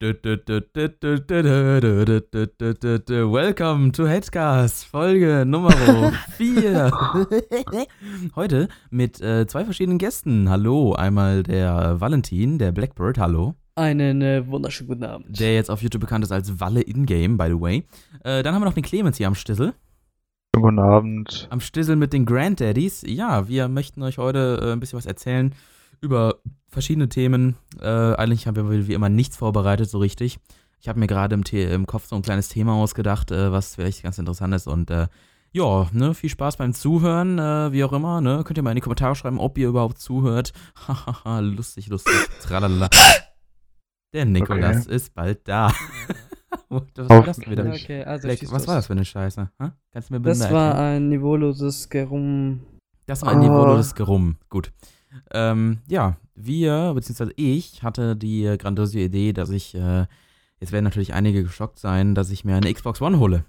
Welcome to Headcast, Folge Nummer 4. Heute mit äh, zwei verschiedenen Gästen. Hallo, einmal der Valentin, der Blackbird, hallo. Einen äh, wunderschönen guten Abend. Der jetzt auf YouTube bekannt ist als Walle Ingame, by the way. Äh, dann haben wir noch den Clemens hier am Stissel. Guten Abend. Am Stissel mit den Granddaddies. Ja, wir möchten euch heute äh, ein bisschen was erzählen über verschiedene Themen. Äh, eigentlich haben wir wie immer nichts vorbereitet, so richtig. Ich habe mir gerade im, im, Kopf so ein kleines Thema ausgedacht, äh, was vielleicht ganz interessant ist. Und äh, ja, ne, viel Spaß beim Zuhören, äh, wie auch immer. Ne? Könnt ihr mal in die Kommentare schreiben, ob ihr überhaupt zuhört. Hahaha, lustig, lustig. Tralala. Der Nikolas okay. ist bald da. was war das wieder? Okay, also Leck, was war das für eine Scheiße? Ha? Kannst du mir bemerken? Das war ein niveauloses Gerum. Das war ein oh. niveauloses Gerum. Gut. Ähm, ja, wir, beziehungsweise ich, hatte die grandiose Idee, dass ich, äh, jetzt werden natürlich einige geschockt sein, dass ich mir eine Xbox One hole.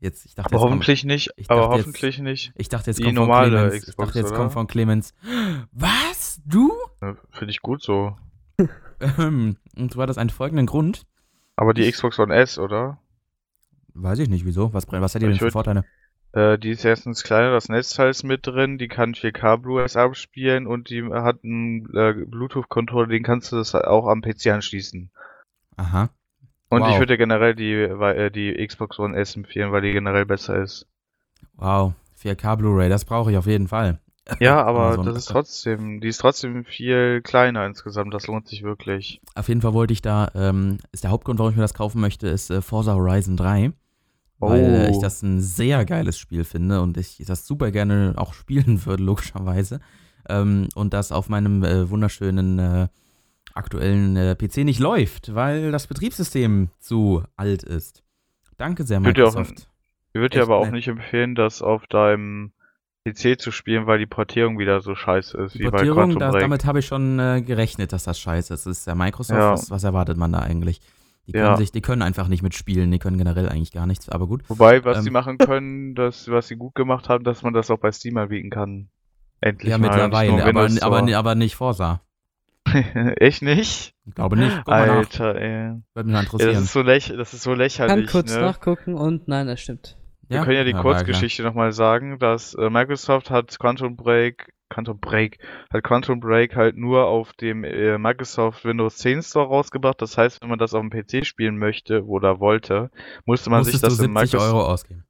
Jetzt, ich dachte, aber jetzt hoffentlich kommt, nicht, aber hoffentlich jetzt, nicht. Ich dachte, jetzt die kommt normale von Clemens, Xbox, ich dachte, jetzt oder? kommt von Clemens. Was? Du? Ja, Finde ich gut so. Ähm, und zwar das einen folgenden Grund. Aber die Xbox One S, oder? Weiß ich nicht, wieso. Was, was hat die denn für Vorteile? Äh, die ist erstens kleiner, das Netzteil ist mit drin, die kann 4K Blu-rays abspielen und die hat einen äh, Bluetooth-Controller, den kannst du das auch am PC anschließen. Aha. Und Wow. ich würde generell die, äh, die Xbox One S empfehlen, weil die generell besser ist. Wow, 4K Blu-ray, das brauche ich auf jeden Fall. Ja, aber so das ist trotzdem, die ist trotzdem viel kleiner insgesamt, das lohnt sich wirklich. Auf jeden Fall wollte ich da, ähm, ist der Hauptgrund, warum ich mir das kaufen möchte, ist äh, Forza Horizon 3. Weil äh, ich Oh. das ein sehr geiles Spiel finde und ich das super gerne auch spielen würde, logischerweise. Ähm, und das auf meinem äh, wunderschönen äh, aktuellen äh, PC nicht läuft, weil das Betriebssystem zu alt ist. Danke sehr, Microsoft. Ich würde dir aber auch nicht empfehlen, das auf deinem PC zu spielen, weil die Portierung wieder so scheiße ist, Die wie bei Portierung, das, damit habe ich schon äh, gerechnet, dass das scheiße ist. Das ist ja Microsoft, Ja. was, was erwartet man da eigentlich? Die können, Ja. sich, die können einfach nicht mitspielen, die können generell eigentlich gar nichts, aber gut. Wobei, was Ähm, sie machen können, das, was sie gut gemacht haben, dass man das auch bei Steam anbieten kann. Endlich Ja, mal, mittlerweile, aber, aber, aber nicht Forsa. Echt nicht? Ich glaube nicht. Guck mal nach. Alter, ey. Würde mich mal Ja, das interessieren. ist so, läch das ist so Kann lächerlich, kurz ne? nachgucken und nein, das stimmt. Wir können ja die klar. Kurzgeschichte nochmal sagen, dass äh, Microsoft hat Quantum Break, Quantum Break, hat Quantum Break halt nur auf dem äh, Microsoft Windows 10 Store rausgebracht. Das heißt, wenn man das auf dem PC spielen möchte oder wollte, musste man sich Musstest das du im 70 Microsoft Euro ausgeben.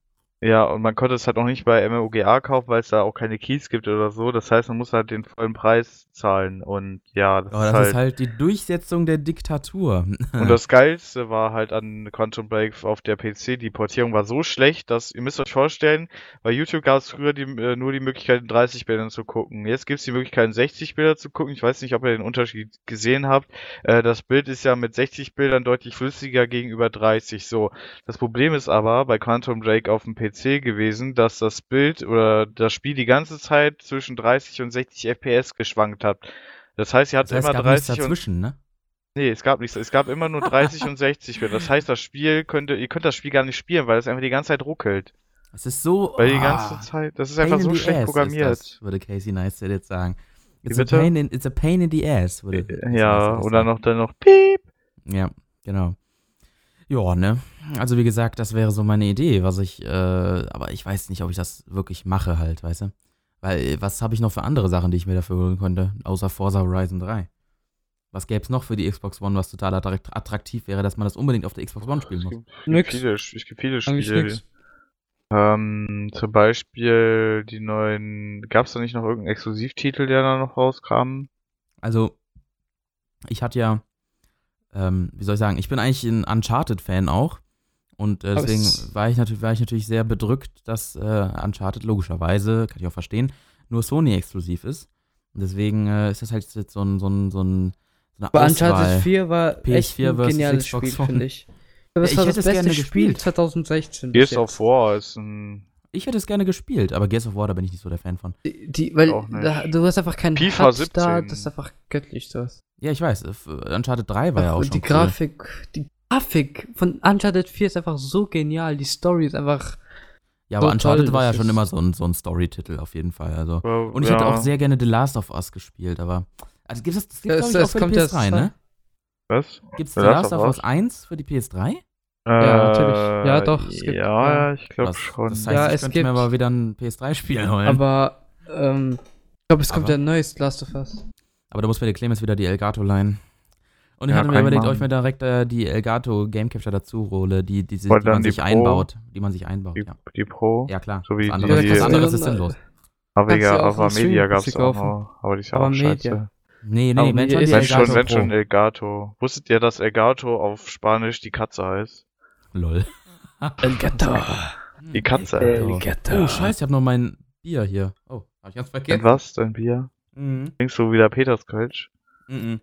Ja, und man konnte es halt auch nicht bei MOGA kaufen, weil es da auch keine Keys gibt oder so. Das heißt, man muss halt den vollen Preis zahlen. Und ja, das, Aber ist, das halt, ist halt die Durchsetzung der Diktatur. Und das Geilste war halt an Quantum Break auf der PC, die Portierung war so schlecht, dass ihr müsst euch vorstellen, bei YouTube gab es früher die, äh, nur die Möglichkeit, in 30 Bildern zu gucken. Jetzt gibt es die Möglichkeit, in 60 Bilder zu gucken. Ich weiß nicht, ob ihr den Unterschied gesehen habt. Äh, das Bild ist ja mit 60 Bildern deutlich flüssiger gegenüber 30. So. Das Problem ist aber bei Quantum Break auf dem PC gewesen, dass das Bild oder das Spiel die ganze Zeit zwischen 30 und 60 FPS geschwankt hat. Das heißt, ihr habt das heißt, immer gab nichts 30 und dazwischen, ne? Nee, es gab nichts. Es gab immer nur 30 und 60 Bilder. Das heißt, das Spiel könnte, ihr könnt das Spiel gar nicht spielen, weil es einfach die ganze Zeit ruckelt. Es ist so. Weil die ah, ganze Zeit, das ist einfach in so schlecht programmiert. Würde Casey Neistat jetzt sagen. It's a, pain in, it's a pain in the ass, würde Casey Ja, und dann noch, dann noch Piep. Ja, genau. Ja, ne? Also wie gesagt, das wäre so meine Idee, was ich, äh, aber ich weiß nicht, ob ich das wirklich mache halt, weißt du? Weil, was habe ich noch für andere Sachen, die ich mir dafür holen könnte, außer Forza Horizon 3? Was gäbe es noch für die Xbox One, was total attrakt- attraktiv wäre, dass man das unbedingt auf der Xbox One spielen muss? Nix. viele, es gibt viele Spiele. Ähm, zum Beispiel die neuen, gab es da nicht noch irgendeinen Exklusivtitel, der da noch rauskam? Also, ich hatte ja, ähm, wie soll ich sagen, ich bin eigentlich ein Uncharted-Fan auch. Und äh, deswegen es- war ich, natürlich, war ich natürlich sehr bedrückt, dass äh, Uncharted logischerweise, kann ich auch verstehen, nur Sony exklusiv ist. Und deswegen äh, ist das halt jetzt so ein, so ein, so ein so eine Aber Auswahl. Uncharted 4 war PS4 echt ein versus geniales Xbox Spiel, finde ich. Das ich war hätte das es beste gerne Spiel gespielt. 2016 bis Gears of War ist ein Ich hätte es gerne gespielt, aber Gears of War, da bin ich nicht so der Fan von. Die, die, weil da, du hast einfach keinen FIFA da, 17. das ist einfach göttlich sowas. Ja, ich weiß, äh, Uncharted 3 war ja auch Und schon die cool. Grafik, die Grafik von Uncharted 4 ist einfach so genial, die Story ist einfach Ja, aber so Uncharted toll, war ja das schon immer so ein, so ein Story-Titel auf jeden Fall. Also. Äh, Und ich ja. hätte auch sehr gerne The Last of Us gespielt, aber. Also gibt es, das gibt Ja, glaube es- ich, für kommt die ja PS3, zwei. ne? Was? Gibt es The The Last Last of Us? Us 1 für die PS3? Ja, natürlich. Ja, doch, es gibt- ja, ja. ich glaube schon. Das heißt, Ja, ich es könnte mir gibt- aber wieder ein PS3-Spiel holen. Aber, ähm, ich glaube, es kommt Aber- ja ein neues Last of Us. Aber da muss mir der Clemens wieder die Elgato leihen. Und ich Ja, hatte mir überlegt, ob ich mir direkt äh, die Elgato Game Capture dazu hole, die, die, die, Und die man die sich Pro? einbaut. Die man sich einbaut, Die, ja. die Pro. Ja, klar. So wie was anderes, die- was anderes ist sinnlos. Aber ja, im Media gab's sie auch noch. Aber die ist ja auch scheiße. Nee, nee, Aber wenn schon Wenn Elgato schon, wenn schon Elgato. Wusstet ihr, dass Elgato auf Spanisch die Katze heißt? Lol. Elgato. Die Katze. Elgato. Oh, scheiße, ich habe noch mein Bier hier. Oh, hab ich ganz Und vergessen. was? Dein Bier? Mhm. Trinkst du wieder Peterskölsch? Mhm.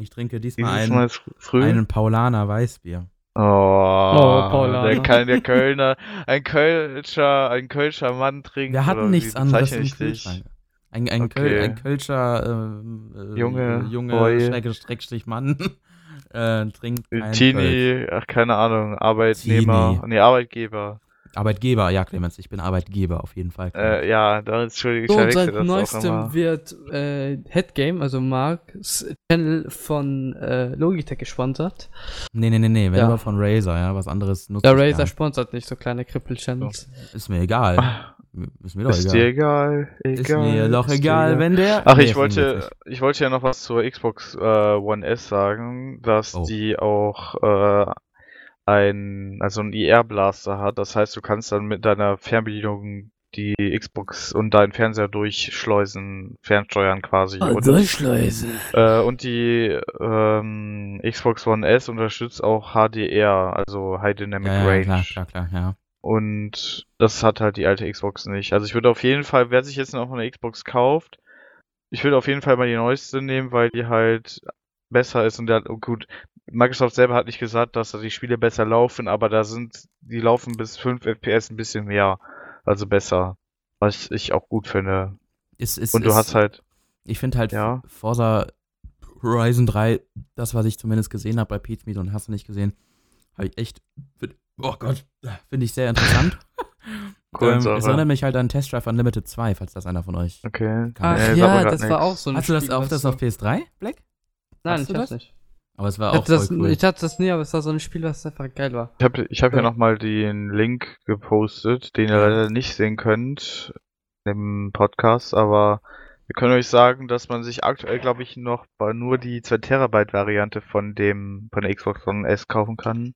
Ich trinke diesmal Dieses einen, einen Paulaner Weißbier. Oh, Paulaner. Der, kann, der Kölner, ein Kölscher, ein Kölscher Mann trinkt. Wir hatten nichts anderes im ich dich? Kühlschrank. Ein, ein, Okay. Köl, ein Kölscher ähm, äh, Junge, Junge Boy. Schräg- Schrägstrich Mann äh, trinkt kein Kölsch. Teenie, ach keine Ahnung, Arbeitnehmer, Teenie. nee, Arbeitgeber. Arbeitgeber, ja, Clemens, ich bin Arbeitgeber auf jeden Fall. Äh, ja, da Entschuldigung, ich So, und seit neuestem wird äh, Headgame, also Marks Channel von äh, Logitech gesponsert. nee, nee, nee, nee, wenn Ja. immer von Razer, ja, was anderes nutzt Der ich Razer sponsert nicht so kleine Krippel-Channels. nicht. Ist mir egal. Ist mir doch Ist dir egal. egal? Ist egal mir doch ist dir egal, wenn der. Ach, Nee, ich wollte, ich wollte ja noch was zur Xbox äh, One S sagen, dass Oh. die auch äh, ein, also ein IR-Blaster hat. Das heißt, du kannst dann mit deiner Fernbedienung die Xbox und deinen Fernseher durchschleusen, fernsteuern quasi. und, Durchschleusen. äh, und die ähm, Xbox One S unterstützt auch HDR, also High Dynamic Ja, ja, Range. klar, klar, klar, ja. Und das hat halt die alte Xbox nicht. Also ich würde auf jeden Fall, wer sich jetzt noch eine Xbox kauft, ich würde auf jeden Fall mal die neueste nehmen, weil die halt besser ist und der, oh gut, Microsoft selber hat nicht gesagt, dass da die Spiele besser laufen, aber da sind, die laufen bis 5 FPS ein bisschen mehr, also besser. Was ich auch gut finde. Ist, ist, Und du ist, hast halt, Ich finde halt Ja. Forza Horizon 3, das, was ich zumindest gesehen habe bei Pete's Meat und hast du nicht gesehen, habe ich echt, find, oh Gott, finde ich sehr interessant. ähm, Kohlensäure. es erinnert mich halt an Test Drive Unlimited 2, falls das einer von euch. okay. Ach, Ach ja, das war nix. auch so ein Hast du das Spiel, auf, das auf PS3, Black? Nein, Hast ich du hab's das? nicht. Aber es war Ich auch hatte, das, voll cool. ich hatte das nie, aber es war so ein Spiel, was einfach geil war. Ich habe ich hab hier Ja. nochmal den Link gepostet, den ihr leider nicht sehen könnt im Podcast, aber wir können euch sagen, dass man sich aktuell, glaube ich, noch bei nur die 2 Terabyte Variante von dem von der Xbox One S kaufen kann.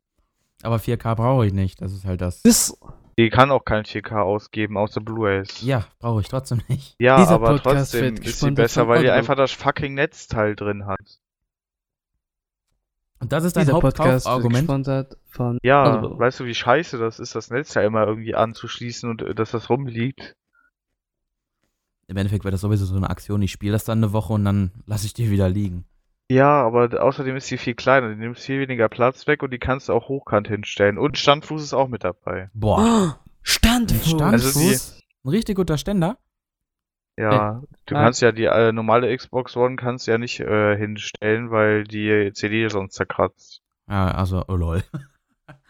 Aber 4K brauche ich nicht, das ist halt das. Das, Die kann auch kein 4K ausgeben, außer Blu-rays. Ja, brauche ich trotzdem nicht. Ja, Dieser aber Podcast trotzdem ist sie besser, weil die Audible. einfach das fucking Netzteil drin hat. Und das ist dein Hauptkaufargument. gesponsert von Ja, Audible. weißt du, wie scheiße das ist, das Netzteil immer irgendwie anzuschließen und äh, dass das rumliegt? Im Endeffekt wäre das sowieso so eine Aktion, ich spiele das dann eine Woche und dann lasse ich die wieder liegen. Ja, aber außerdem ist sie viel kleiner, die nimmt viel weniger Platz weg und die kannst du auch hochkant hinstellen. Und Standfuß ist auch mit dabei. Boah, Oh, Standfuß. Standfuß? Also die- ein richtig guter Ständer. Ja, du Ah. kannst ja die äh, normale Xbox One kannst ja nicht äh, hinstellen, weil die CD sonst zerkratzt. Ja, also, oh lol.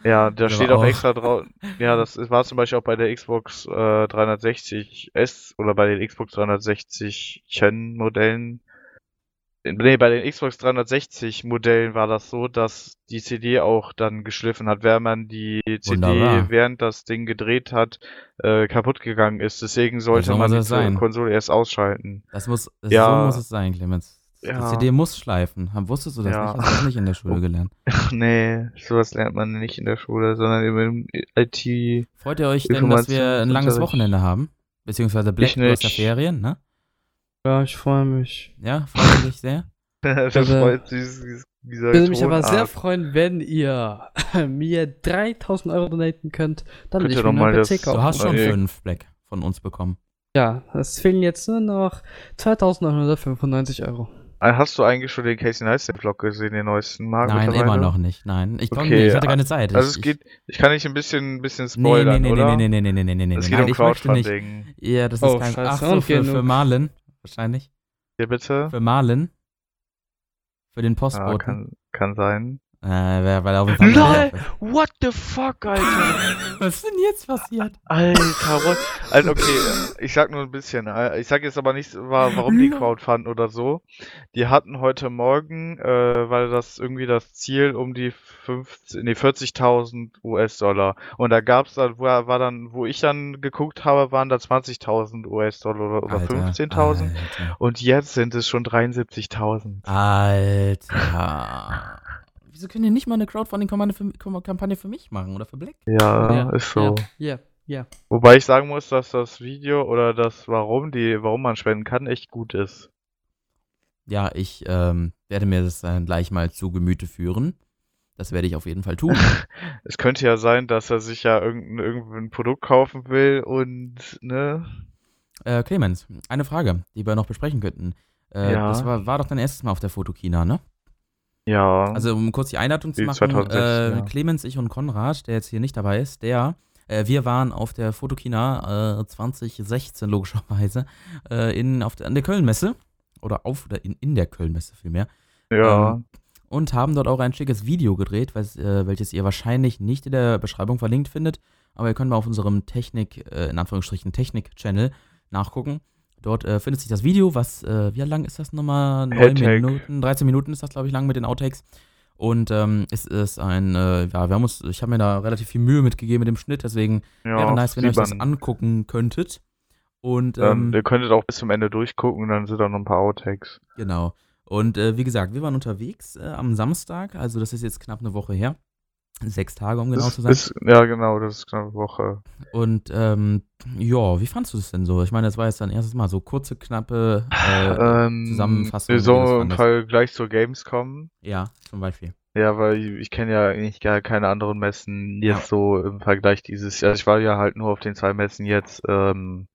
Ja, da steht auch auch- extra drauf. Ja, das war zum Beispiel auch bei der Xbox äh, 360 S oder bei den Xbox 360 Chen Modellen. Nee, bei den Xbox 360 Modellen war das so, dass die CD auch dann geschliffen hat, während man die CD, Wunderbar. während das Ding gedreht hat, äh, kaputt gegangen ist. Deswegen sollte so man die sein. Konsole erst ausschalten. Das muss, das Ja. so muss es sein, Clemens. Die Ja. CD muss schleifen. Wusstest du das Ja. nicht? Hast du das nicht in der Schule gelernt? Ach nee, sowas lernt man nicht in der Schule, sondern im IT. Freut ihr euch denn, dass wir ein langes. Wochenende haben? Beziehungsweise Black. Ferien, ne? Ja, ich freue mich. Ja, freut ihr dich sehr? das freut sich dieses- dieser Ich würde mich aber sehr freuen, wenn ihr mir 3000 Euro donaten könnt. Dann Könnt will ich ihr mir einen PC Du kaufen. hast schon Ey. fünf Black von uns bekommen. Ja, es fehlen jetzt nur noch 2995 Euro. Äh, Hast du eigentlich schon den Casey Neistat Vlog gesehen, den neuesten Mark? Nein, immer noch nicht. Nein, ich konnte Okay, nicht. Ich hatte keine Zeit. Also ich, es geht, ich kann nicht ein bisschen, ein bisschen ich, nee, nee, spoilern, nee, oder? nee, nee, nee, nee, nee, nee, nee, Es nee. geht Nein, um. Crowdfunding. Ja, das Oh, ist kein. scheiße, Ach so, für, für. Marlin. Wahrscheinlich. Hier bitte? Für Marlin. Für den Ja, Postboten. kann, kann sein. Äh, wer- weil er auf jeden Fall. LOL! What the fuck, Alter? Was ist denn jetzt passiert? Alter, what? Also, okay, ich sag nur ein bisschen. äh, Ich sag jetzt aber nicht, wa- warum die Crowdfund oder so. Die hatten heute Morgen, äh, weil das irgendwie das Ziel um die 50, nee, 40.000 US-Dollar. Und da gab's dann, wo war dann, wo ich dann geguckt habe, waren da 20.000 US-Dollar oder, oder Alter, 15.000. Alter. Und jetzt sind es schon 73.000. Alter. Wieso können die nicht mal eine Crowdfunding-Kampagne für, Kampagne für mich machen oder für Black? Ja, ist so. Ja, ja. Wobei ich sagen muss, dass das Video oder das, warum die, warum man spenden kann, echt gut ist. Ja, ich ähm, werde mir das dann gleich mal zu Gemüte führen. Das werde ich auf jeden Fall tun. Es könnte ja sein, dass er sich ja irgendein, irgendein Produkt kaufen will und, ne? äh, Clemens, eine Frage, die wir noch besprechen könnten. Äh, Ja. Das war, war doch dein erstes Mal auf der Fotokina, ne? Ja. Also um kurz die Einleitung zu Die machen, 2006, äh, ja. Clemens, ich und Konrad, der jetzt hier nicht dabei ist, der, äh, wir waren auf der Fotokina äh, 2016 logischerweise äh, in, auf der, an der Kölnmesse oder auf oder in, in der Kölnmesse vielmehr ja. ähm, und haben dort auch ein schickes Video gedreht, was, äh, welches ihr wahrscheinlich nicht in der Beschreibung verlinkt findet, aber ihr könnt mal auf unserem Technik, äh, in Anführungsstrichen Technik-Channel nachgucken. Dort äh, findet sich das Video, was, äh, wie lang ist das nochmal? 9 Headtake. Minuten, 13 Minuten ist das, glaube ich, lang mit den Outtakes. Und ähm, es ist ein, äh, ja, wir haben uns, ich habe mir da relativ viel Mühe mitgegeben mit dem Schnitt, deswegen ja, wäre nice, wenn ihr euch das angucken könntet. Und Ähm, ähm, ihr könntet auch bis zum Ende durchgucken, dann sind da noch ein paar Outtakes. Genau. Und äh, wie gesagt, wir waren unterwegs äh, am Samstag, also das ist jetzt knapp eine Woche her. Sechs Tage, um genau Das zu sein. ist, ja, genau, das ist eine Woche. Und ähm, ja, wie fandst du es denn so? Ich meine, das war jetzt dein erstes Mal so kurze, knappe äh, Ähm, Zusammenfassung, das So im. Vergleich zur Gamescom. Ja, zum Beispiel. Ja, weil ich, ich kenne ja eigentlich gar keine anderen Messen jetzt Ja. so im Vergleich dieses Jahr. Ich war ja halt nur auf den zwei Messen jetzt. Ähm,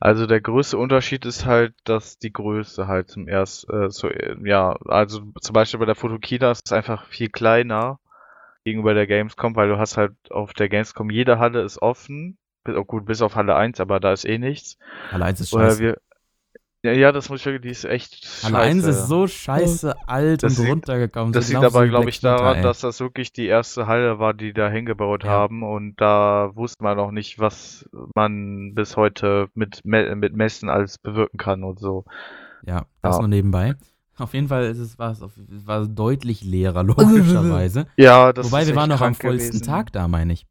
also der größte Unterschied ist halt, dass die Größe halt zum erst, äh, so, ja, also zum Beispiel bei der Fotokina ist es einfach viel kleiner gegenüber der Gamescom, weil du hast halt auf der Gamescom jede Halle ist offen. Bis, oh gut, bis auf Halle 1, aber da ist eh nichts. Halle 1 ist scheiße. wir, ja, ja, das muss ich wirklich, die ist echt Halle 1 scheiße. ist so scheiße alt Das und liegt- runtergekommen. Das so liegt aber, glaube ich, daran, ey. dass das wirklich die erste Halle war, die da hingebaut Ja. haben und da wusste man noch nicht, was man bis heute mit, mit Messen alles bewirken kann und so. Ja, das Ja. nur nebenbei. Auf jeden Fall ist es, war es es war deutlich leerer, logischerweise. Ja, das Wobei ist wir waren noch am vollsten gewesen. Tag da, meine ich.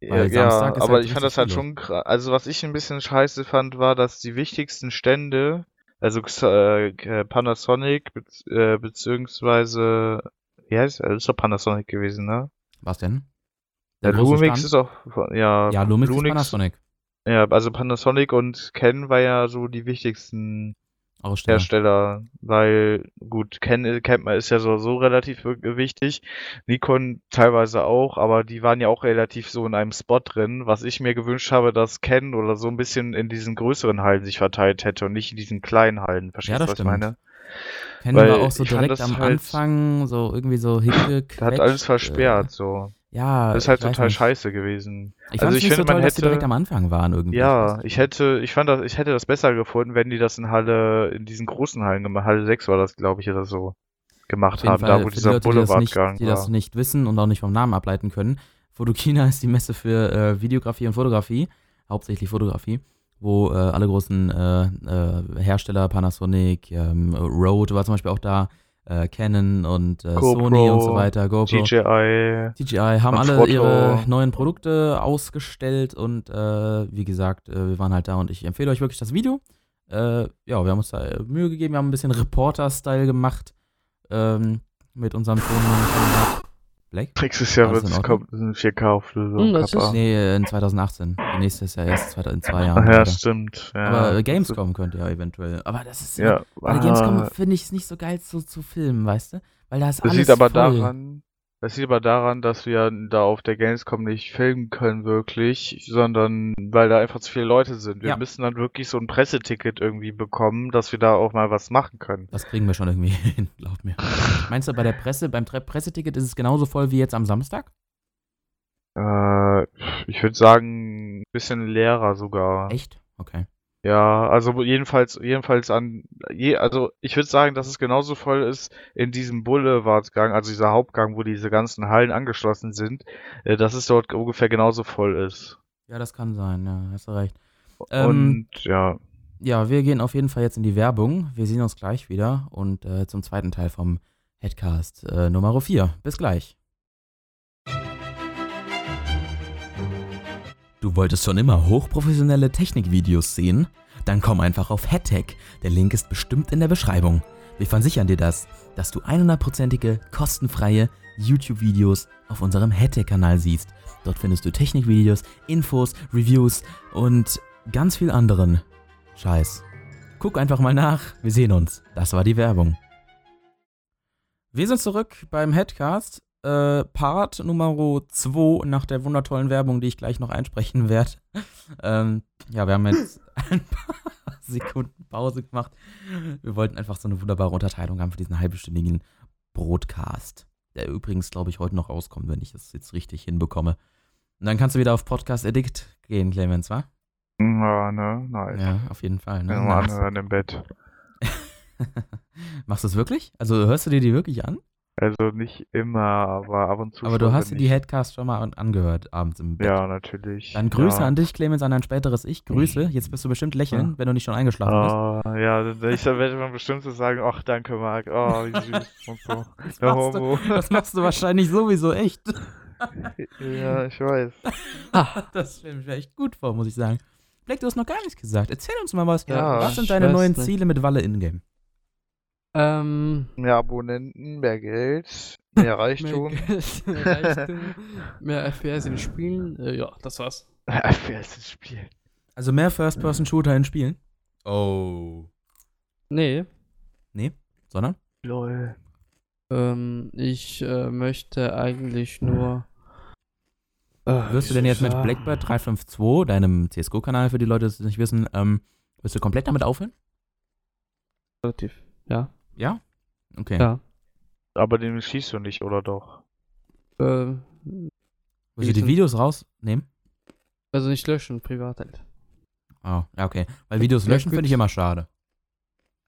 Ja, weil Samstag ist aber halt ich fand das halt schon krass. Also was ich ein bisschen scheiße fand, war, dass die wichtigsten Stände, also äh, äh, Panasonic äh, beziehungsweise wie heißt er? Das ist doch Panasonic gewesen, ne? Was denn? Der große Lumix Stand? ist auch ja, Ja, Lumix, ist Lunix- Panasonic. Ja, also Panasonic und Ken war ja so die wichtigsten Aussteller. Hersteller, weil gut, Ken kennt man ist ja so, so relativ wi- wichtig, Nikon teilweise auch, aber die waren ja auch relativ so in einem Spot drin, was ich mir gewünscht habe, dass Ken oder so ein bisschen in diesen größeren Hallen sich verteilt hätte und nicht in diesen kleinen Hallen, verstehst Ja, du, das was ich meine? Weil wir auch so direkt am halt- Anfang, so irgendwie so. Da hat alles äh, versperrt, so. Ja, Das ist halt total nicht. scheiße gewesen. Ich Also ich nicht so finde, man toll, die hätte- direkt am Anfang waren irgendwie. Ja, ich hätte, ich fand das, ich hätte das besser gefunden, wenn die das in Halle, in diesen großen Hallen gemacht, Halle 6 war das, glaube ich, oder so, gemacht haben, Fall, da wo für die dieser Leute, die das, nicht, Boulevardgang die das nicht wissen und auch nicht vom Namen ableiten können, Fotokina ist die Messe für äh, Videografie und Fotografie, hauptsächlich Fotografie, wo äh, alle großen äh, äh, Hersteller, Panasonic, ähm, Rode war zum Beispiel auch da, äh, Canon und äh, GoPro, Sony und so weiter, GoPro. DJI, DJI haben alle Manfrotto. ihre neuen Produkte ausgestellt und äh, wie gesagt, äh, wir waren halt da und ich empfehle euch wirklich das Video. Äh, ja, wir haben uns da äh, Mühe gegeben, wir haben ein bisschen Reporter-Style gemacht ähm, mit unserem Tonmann. Black? nächstes Jahr wird in es Ordnung? kommt ein 4K auf so Hm, das Kappa. ist- Nee, äh, in 2018. Die nächste ist ja erst in zwei Jahren. Ach ja, wieder. stimmt. Ja. Aber äh, Gamescom könnte ja eventuell. Aber das ist. Ja, Bei Gamescom ah, finde ich es nicht so geil zu, zu filmen, weißt du? Weil da ist das alles liegt aber voll. daran, das liegt aber daran, dass wir da auf der Gamescom nicht filmen können wirklich, sondern weil da einfach zu viele Leute sind. Wir Ja. müssen dann wirklich so ein Presseticket irgendwie bekommen, dass wir da auch mal was machen können. Das kriegen wir schon irgendwie hin, glaub mir. Meinst du, bei der Presse, beim Presseticket ist es genauso voll wie jetzt am Samstag? Äh, ich würde sagen, ein bisschen leerer sogar. Echt? Okay. Ja, also jedenfalls, jedenfalls an, je, also ich würde sagen, dass es genauso voll ist in diesem Boulevardgang, also dieser Hauptgang, wo diese ganzen Hallen angeschlossen sind, äh, dass es dort ungefähr genauso voll ist. Ja, das kann sein, ja, hast du recht. Ähm, Und ja, Ja, wir gehen auf jeden Fall jetzt in die Werbung. Wir sehen uns gleich wieder und äh, zum zweiten Teil vom Headcast äh, Nummer 4. Bis gleich. Du wolltest schon immer hochprofessionelle Technikvideos sehen? Dann komm einfach auf HeadTech. Der Link ist bestimmt in der Beschreibung. Wir versichern dir das, dass du 100%ige, kostenfreie YouTube-Videos auf unserem HeadTech-Kanal siehst. Dort findest du Technikvideos, Infos, Reviews und ganz viel anderen Scheiß. Guck einfach mal nach. Wir sehen uns. Das war die Werbung. Wir sind zurück beim Headcast. Äh, Part Nummer 2 nach der wundertollen Werbung, die ich gleich noch einsprechen werde. ähm, ja, wir haben jetzt ein paar Sekunden Pause gemacht. Wir wollten einfach so eine wunderbare Unterteilung haben für diesen halbstündigen Broadcast. Der übrigens, glaube ich, heute noch rauskommt, wenn ich das jetzt richtig hinbekomme. Und dann kannst du wieder auf Podcast Addict gehen, Clemens, wa? ja, ne, nice. Ja, auf jeden Fall. Ne? Mal anhören im Bett. Machst du es wirklich? Also hörst du dir die wirklich an? Also nicht immer, aber ab und zu Aber du hast dir die Headcast schon mal an- angehört abends im Bett. Ja, natürlich. Dann Grüße ja. an dich, Clemens, an dein späteres Ich. Grüße. Jetzt wirst du bestimmt lächeln, Ja. wenn du nicht schon eingeschlafen bist. Ah, ja, ich werde man bestimmt so sagen, ach danke Marc, oh, wie süß und so. Das Ja, machst, du, das machst du wahrscheinlich sowieso echt. Ja, ich weiß. Das stelle ich mir echt gut vor, muss ich sagen. Black, du hast noch gar nichts gesagt. Erzähl uns mal was. Ja, was sind deine neuen nicht. Ziele mit Walle Ingame? Ähm, Mehr Abonnenten, mehr Geld, mehr Reichtum. Mehr, Geld, mehr Reichtum, mehr FPS in Spielen. Äh, ja, das war's. Wer ist das Spiel? Also mehr First-Person-Shooter in Spielen? Oh. Nee, Sondern? Lol. ähm, ich äh, möchte eigentlich nur. Äh, Wirst du denn jetzt mit? Blackbird 352, deinem CSGO-Kanal, für die Leute, die es nicht wissen, ähm, wirst du komplett damit aufhören? Relativ. Ja. Ja? Okay. Ja. Aber den schießt du nicht, oder doch? Äh, Willst du die Videos rausnehmen? also nicht löschen, privat halt. Oh, ja, okay. Weil Videos löschen finde ich immer schade.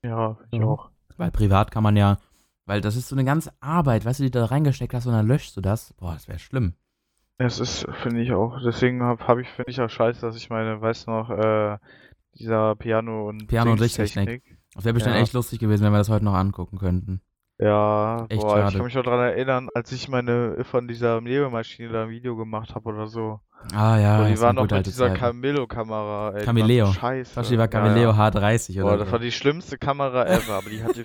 Ja, ich auch. Weil privat kann man ja, weil das ist so eine ganze Arbeit, weißt du, die du da reingesteckt hast und dann löschst du das. Boah, das wäre schlimm. Es ist, finde ich auch. Deswegen hab, hab ich, finde ich auch scheiße, dass ich meine, weißt du noch, äh, dieser Piano und Piano- und. Lichttechnik. Das wäre bestimmt Ja. echt lustig gewesen, wenn wir das heute noch angucken könnten. Ja, Echt boah, schade. ich kann mich noch daran erinnern, als ich meine von dieser Nebelmaschine da ein Video gemacht habe oder so. Ah ja, Boah, die waren noch mit dieser. Camillo-Kamera, die Camileo. so Scheiße. Tashi war Ja, Camileo ja. H30 oder Boah, das war die schlimmste Kamera ever, aber die hatte,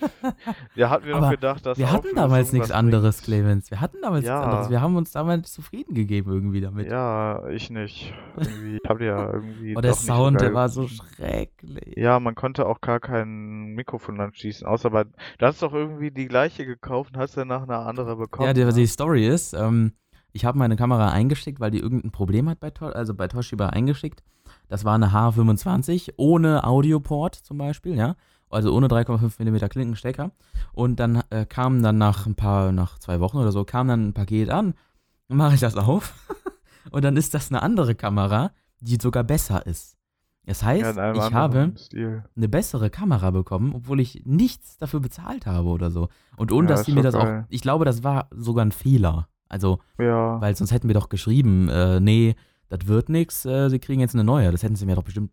da hatten wir Aber noch gedacht, dass Wir hatten damals nichts anderes, bringt. Clemens. Wir hatten damals Ja. nichts anderes. Wir haben uns damals zufrieden gegeben irgendwie damit. Ja, ich nicht. Irgendwie, ich hab die ja irgendwie oh, der doch nicht so Sound, der war so schrecklich. Ja, man konnte auch gar kein Mikrofon anschließen, außer bei. Du hast doch irgendwie die gleiche gekauft und hast danach eine andere bekommen. Ja, die, ne? die Story ist, ähm, ich habe meine Kamera eingeschickt, weil die irgendein Problem hat bei, also bei Toshiba eingeschickt. Das war eine H25 ohne Audioport zum Beispiel, ja. Also ohne 3,5 mm Klinkenstecker. Und dann äh, kam dann nach ein paar, nach zwei Wochen oder so, kam dann ein Paket an. Mache ich das auf. und dann ist das eine andere Kamera, die sogar besser ist. Das heißt, Ja, ich habe Stil. eine bessere Kamera bekommen, obwohl ich nichts dafür bezahlt habe oder so. Und ohne Ja, dass ist die mir das auch. geil. Ich glaube, das war sogar ein Fehler. Also, Ja. weil sonst hätten wir doch geschrieben, äh, nee, das wird nix, äh, sie kriegen jetzt eine neue. Das hätten sie mir doch bestimmt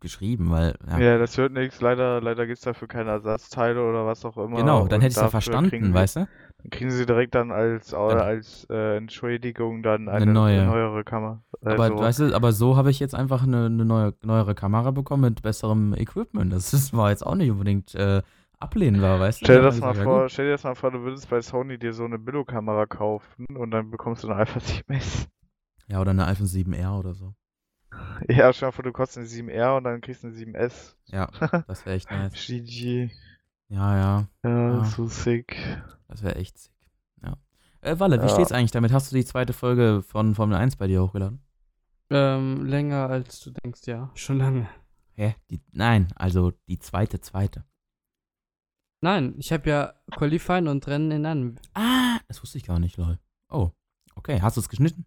geschrieben, weil, ja. Ja, das wird nichts. Leider, leider gibt's dafür keine Ersatzteile oder was auch immer. genau, dann hätte ich es ja verstanden, kriegen, weißt du? Dann kriegen sie direkt dann als, Dann- als äh, Entschuldigung dann Eine eine, neue. neuere Kamera. Aber Also, weißt du, aber so habe ich jetzt einfach eine, eine neue, neuere Kamera bekommen mit besserem Equipment. Das ist, war jetzt auch nicht unbedingt äh, ablehnbar, weißt du? Stell dir Das war mal vor, gut. stell dir das mal vor, du würdest bei Sony dir so eine Billo-Kamera kaufen und dann bekommst du eine Alpha 7S. Ja, oder eine iPhone 7R oder so. Ja, stell dir vor, du kostet eine 7R und dann kriegst du eine 7S. Ja, das wäre echt nice. GG. Ja, ja, Ja, Ja. so sick. das wäre echt sick. Ja. Äh, Walle, wie Ja. steht's eigentlich damit? Hast du die zweite Folge von Formel 1 bei dir hochgeladen? Ähm, länger als du denkst, ja. Schon lange. Hä? Die, nein, also die zweite, zweite. Nein, ich habe ja Qualifying und Rennen in einem. Ah, das wusste ich gar nicht, lol. Oh, okay. Hast du es geschnitten?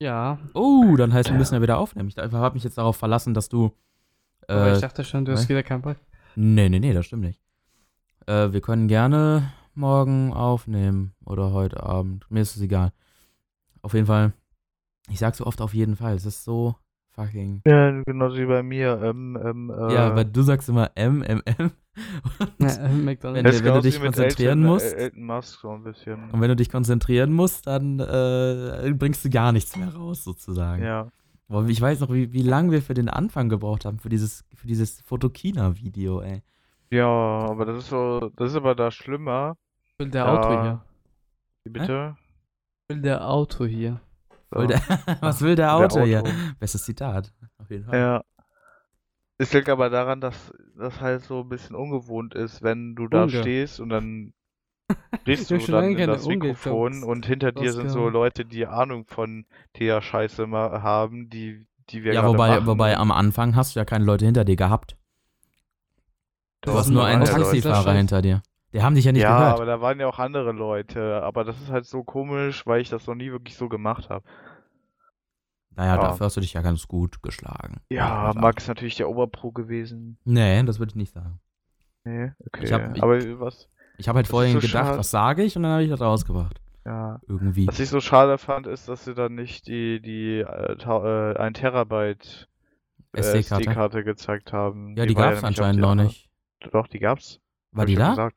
Ja. Oh, dann heißt, wir müssen ja wieder aufnehmen. Ich habe mich jetzt darauf verlassen, dass du Aber Äh, ich dachte schon, du hast wieder keinen Bock. nee, nee, nee, das stimmt nicht. Äh, wir können gerne morgen aufnehmen oder heute Abend. Mir ist es egal. Auf jeden Fall. Ich sag so oft auf jeden Fall. Es ist so fucking. Ja, genauso wie bei mir. Ähm, ähm, äh, Ja, weil du sagst immer M, M, M. Ja, Und, McDonald's. Wenn das wenn du dich konzentrieren Elton, musst. Äh, Elton Musk so ein bisschen. und wenn du dich konzentrieren musst, dann äh, bringst du gar nichts mehr raus, sozusagen. Ja. Boah, ich weiß noch, wie, wie lange wir für den Anfang gebraucht haben, für dieses, für dieses Fotokina-Video, ey. Ja, aber das ist so, das ist aber da schlimmer. will der Ja. Auto hier. Wie bitte? will der Auto hier. Ja. der, was will der Der Auto hier? Auto. Bestes Zitat. Auf jeden Fall. Ja. Es liegt aber daran, dass das halt so ein bisschen ungewohnt ist, wenn du da Unge. stehst und dann hab du dann in das Mikrofon und hinter dir sind so. Leute, die Ahnung von TH-Scheiße mal haben, die, die wir Ja, gerade wobei, machen. wobei am Anfang hast du ja keine Leute hinter dir gehabt. Du hast nur einen Leute. Taxifahrer hinter dir. Die haben dich ja nicht ja, gehört. aber da waren ja auch andere Leute. Aber das ist halt so komisch, weil ich das noch nie wirklich so gemacht habe. naja, ja. dafür hast du dich ja ganz gut geschlagen. Ja. Max ist natürlich der Oberpro gewesen. Nee, das würde ich nicht sagen. Nee, okay. Ich hab- ich- aber was, Ich habe halt vorhin so gedacht, schade. was sage ich und dann habe ich das rausgebracht. ja. Irgendwie. Was ich so schade fand, ist, dass sie dann nicht die, die äh, ta- äh, 1 Terabyte äh, SD-Karte. Gezeigt haben. Ja, die gab es auf anscheinend der noch nicht. Doch, die gab's. War die da? Gesagt.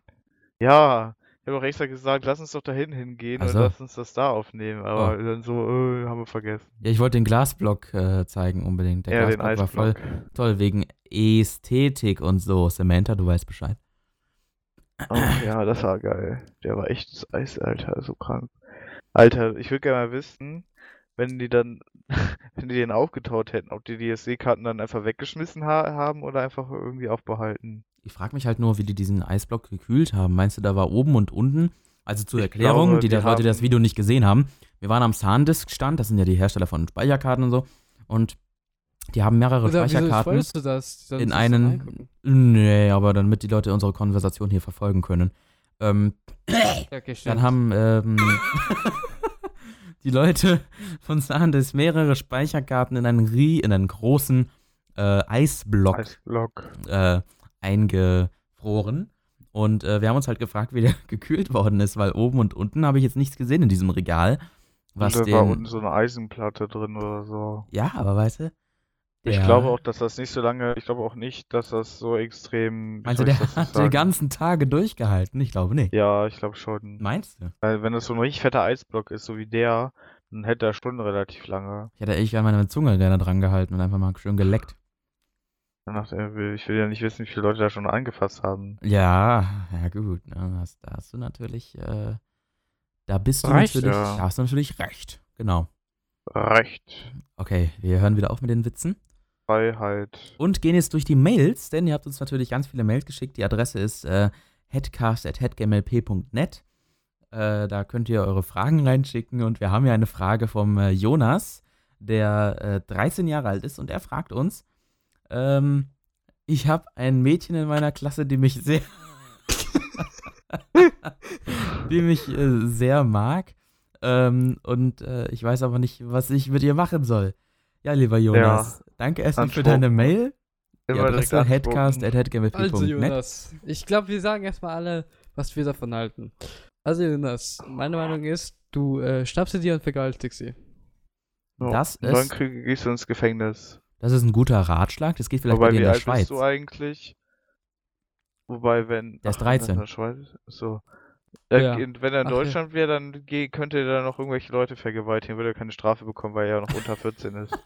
Ja, ich habe auch extra gesagt, lass uns doch dahin hingehen Ach und lass uns das da aufnehmen. Aber Oh. dann so, äh, haben wir vergessen. Ja, ich wollte den Glasblock äh, zeigen unbedingt. Der ja, Glasblock war voll toll wegen Ästhetik und so. Samantha, du weißt Bescheid. Oh, ja, das war geil. Der war echt das Eis, Alter, so krank. Alter, ich würde gerne mal wissen, wenn die dann, wenn die den aufgetaut hätten, ob die die SD-Karten dann einfach weggeschmissen ha haben oder einfach irgendwie aufbehalten. Ich frage mich halt nur, wie die diesen Eisblock gekühlt haben. Meinst du, da war oben und unten? Also zur Ich Erklärung, glaube, die, die Leute, die das Video nicht gesehen haben. Wir waren am SanDisk-Stand, das sind ja die Hersteller von Speicherkarten und so. Und die haben mehrere Oder wieso Speicherkarten du das? In einen. Nee, aber damit die Leute unsere Konversation hier verfolgen können. Ähm, okay. Dann haben ähm, die Leute von SanDisk mehrere Speicherkarten in einen, Rie in einen großen äh, Eisblock Eisblock. äh, eingefroren. Und äh, wir haben uns halt gefragt, wie der gekühlt worden ist, weil oben und unten habe ich jetzt nichts gesehen in diesem Regal. Was und da war unten so eine Eisenplatte drin oder so. Ja, aber weißt du? Ich glaube auch, dass das nicht so lange, ich glaube auch nicht, dass das so extrem. Meinst du, ich der hat die ganzen Tage durchgehalten? Ich glaube nicht. Ja, ich glaube schon. Meinst du? Weil wenn das so ein richtig fetter Eisblock ist, so wie der, dann hält der schon relativ lange. Ich hätte echt gerne meine Zunge gerne dran gehalten und einfach mal schön geleckt. Äh, ich will ja nicht wissen, wie viele Leute da schon angefasst haben. Ja, ja gut, ne, das, da hast du natürlich, äh, da bist du Recht, natürlich, ja. da hast du natürlich recht. Genau. Recht. Okay, wir hören wieder auf mit den Witzen Freiheit. und gehen jetzt durch die Mails, denn ihr habt uns natürlich ganz viele Mails geschickt. Die Adresse ist äh, headcast.headgmlp.net. Äh, da könnt ihr eure Fragen reinschicken und wir haben ja eine Frage vom äh, Jonas, der äh, 13 Jahre alt ist und er fragt uns, ähm, ich habe ein Mädchen in meiner Klasse, die mich sehr, die mich äh, sehr mag ähm, und äh, ich weiß aber nicht, was ich mit ihr machen soll. Ja, lieber Jonas, danke erstmal für deine Mail. Immer Adresse. Also Jonas, ich glaube, wir sagen erstmal alle, was wir davon halten. Also Jonas, meine Meinung ist, du äh, schnappst sie dir und vergewaltigst sie. So, Das und dann ist- krieg, gehst du ins Gefängnis. Das ist ein guter Ratschlag. Das geht vielleicht Wobei, bei dir in der alt Schweiz. bist du eigentlich? Wobei, wenn. Der ist ach, wenn er 13. In der Schweiz, so. Ja, Ja. Wenn er in Ach, ja. Deutschland wäre, dann könnte er da noch irgendwelche Leute vergewaltigen, würde er keine Strafe bekommen, weil er ja noch unter 14 ist.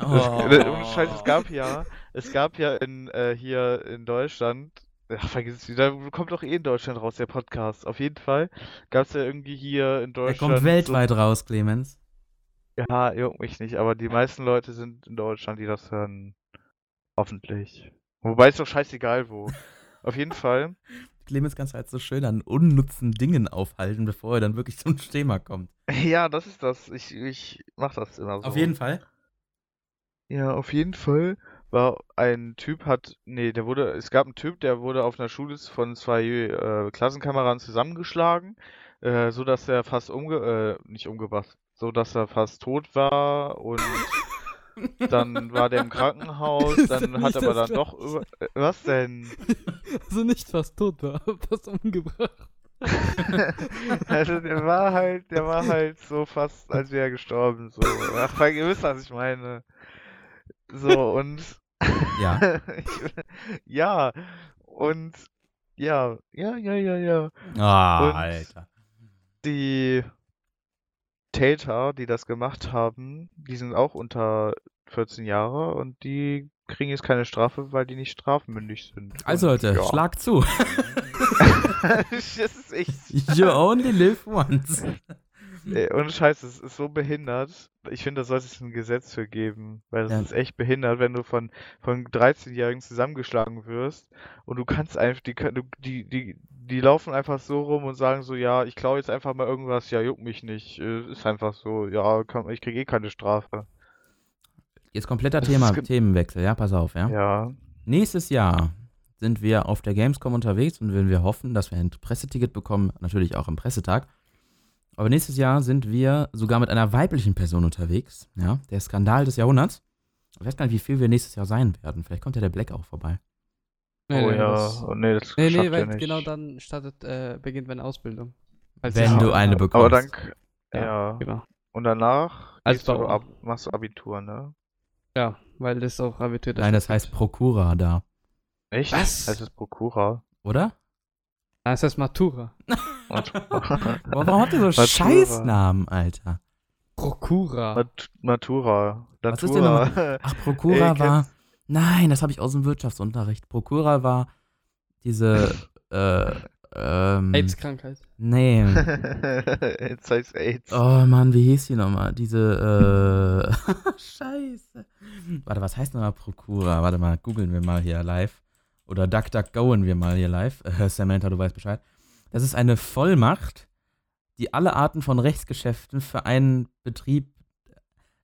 Oh. Das, ohne Scheiß, es gab ja, es gab ja in, äh, hier in Deutschland, ach, vergiss es wieder, kommt doch eh in Deutschland raus, der Podcast. Auf jeden Fall gab es ja irgendwie hier in Der Deutschland. kommt weltweit raus, Clemens. Ja, juckt mich nicht, aber die meisten Leute sind in Deutschland, die das hören. Hoffentlich. Wobei ist doch scheißegal wo. Auf jeden Fall. Clemens kannst du halt so schön an unnutzen Dingen aufhalten, bevor er dann wirklich zum Thema kommt. Ja, das ist das. Ich, ich mach das immer so. Auf jeden Fall. Ja, auf jeden Fall war ein Typ hat, nee, der wurde, es gab einen Typ, der wurde auf einer Schule von zwei äh, Klassenkameraden zusammengeschlagen, äh, so dass er fast umge, äh, nicht umgebracht, so dass er fast tot war und dann war der im Krankenhaus, dann hat nicht aber dann doch über. äh, Was denn? Also nicht fast tot war, fast umgebracht. also der war halt, der war halt so fast, als wäre er gestorben. So. Ach, weil ihr wisst, was ich meine. So, und Ja. ja, und ja, ja, ja, ja, ja. Ah, Und- Alter. Die Täter, die das gemacht haben, die sind auch unter 14 Jahre und die kriegen jetzt keine Strafe, weil die nicht strafmündig sind. Also Und, Leute, ja. schlag zu. das ist echt. You only live once. Ey, ohne Scheiß, es ist so behindert. Ich finde, da sollte es ein Gesetz für geben, weil das Ja. ist echt behindert, wenn du von, von 13-Jährigen zusammengeschlagen wirst und du kannst einfach, die, die, die, die laufen einfach so rum und sagen so, ja, ich klaue jetzt einfach mal irgendwas, ja, juckt mich nicht, äh, ist einfach so, ja, kann, ich kriege eh keine Strafe. Jetzt kompletter Das Thema, Themenwechsel, ja, pass auf, ja. Ja, Nächstes Jahr sind wir auf der Gamescom unterwegs und wenn wir hoffen, dass wir ein Presseticket bekommen, natürlich auch am Pressetag. Aber nächstes Jahr sind wir sogar mit einer weiblichen Person unterwegs, ja, der Skandal des Jahrhunderts. Ich weiß gar nicht, wie viel wir nächstes Jahr sein werden. Vielleicht kommt ja der Black auch vorbei. Oh ja, das- oh, nee, das Nee, nee, weil nicht. genau dann startet, äh, beginnt meine Ausbildung. Als Wenn du eine ja, bekommst. Aber dann, Ja, ja, Genau. und danach Als du ab, machst du Abitur, ne? Ja, weil das auch Abitur Nein, das heißt Prokura da, Echt? Was? Heißt es Prokura? oder? Nein, das heißt Matura. Warum habt ihr so Matura. Scheißnamen, Alter? Prokura. Mat Matura. Was ist denn Natura. Ach, Prokura Ey, war. Nein, das habe ich aus dem Wirtschaftsunterricht. Prokura war diese. äh, ähm, AIDS-Krankheit. Nee. Jetzt heißt AIDS. Oh Mann, wie hieß die nochmal? Diese, äh. Scheiße. Warte, was heißt nochmal Prokura? Warte mal, googeln wir mal hier live. Oder DuckDuckGoen wir mal hier live. Äh, Samantha, du weißt Bescheid. Das ist eine Vollmacht, die alle Arten von Rechtsgeschäften für einen Betrieb.